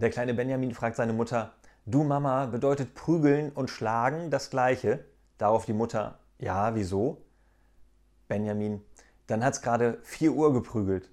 Der kleine Benjamin fragt seine Mutter, du Mama, bedeutet prügeln und schlagen das gleiche? Darauf die Mutter, ja, wieso? Benjamin, dann hat es gerade 4 Uhr geprügelt.